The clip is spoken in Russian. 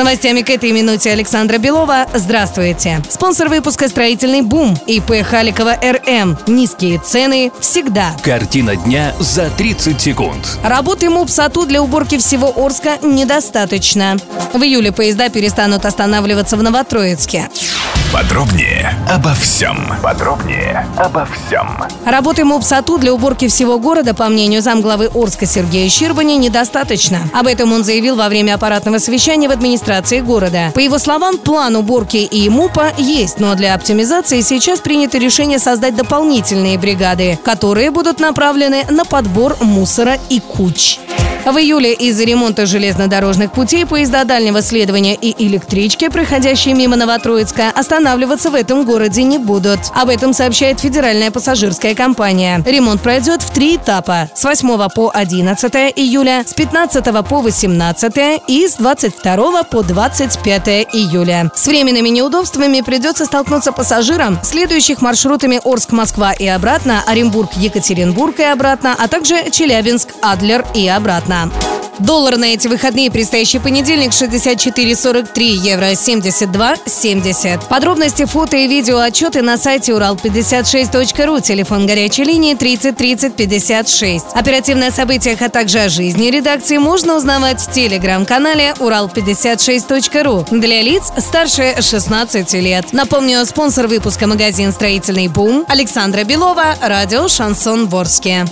Новостями к этой минуте Александра Белова. Здравствуйте. Спонсор выпуска «Строительный бум» ИП Халикова РМ. Низкие цены всегда. Картина дня за 30 секунд. Работы МУП САТУ для уборки всего Орска недостаточно. В июле поезда перестанут останавливаться в Новотроицке. Подробнее обо всем. Подробнее обо всем. Работы МУП САТУ для уборки всего города, по мнению замглавы Орска Сергея Щербани, недостаточно. Об этом он заявил во время аппаратного совещания в администрации города. По его словам, план уборки и МУПа есть, но для оптимизации сейчас принято решение создать дополнительные бригады, которые будут направлены на подбор мусора и куч. В июле из-за ремонта железнодорожных путей поезда дальнего следования и электрички, проходящие мимо Новотроицка, останавливаться в этом городе не будут. Об этом сообщает федеральная пассажирская компания. Ремонт пройдет в три этапа. С 8 по 11 июля, с 15 по 18 и с 22 по 25 июля. С временными неудобствами придется столкнуться пассажирам, следующих маршрутами Орск-Москва и обратно, Оренбург-Екатеринбург и обратно, а также Челябинск-Адлер и обратно. Доллар на эти выходные, предстоящий понедельник, 64,43, евро 72,70. Подробности, фото и видео отчеты на сайте урал56.ру, телефон горячей линии 30 30 56. Оперативные о событиях, а также о жизни редакции можно узнавать в телеграм-канале урал56.ру для лиц старше 16 лет. Напомню, спонсор выпуска магазин «Строительный бум» Александра Белова, радио «Шансон Ворске».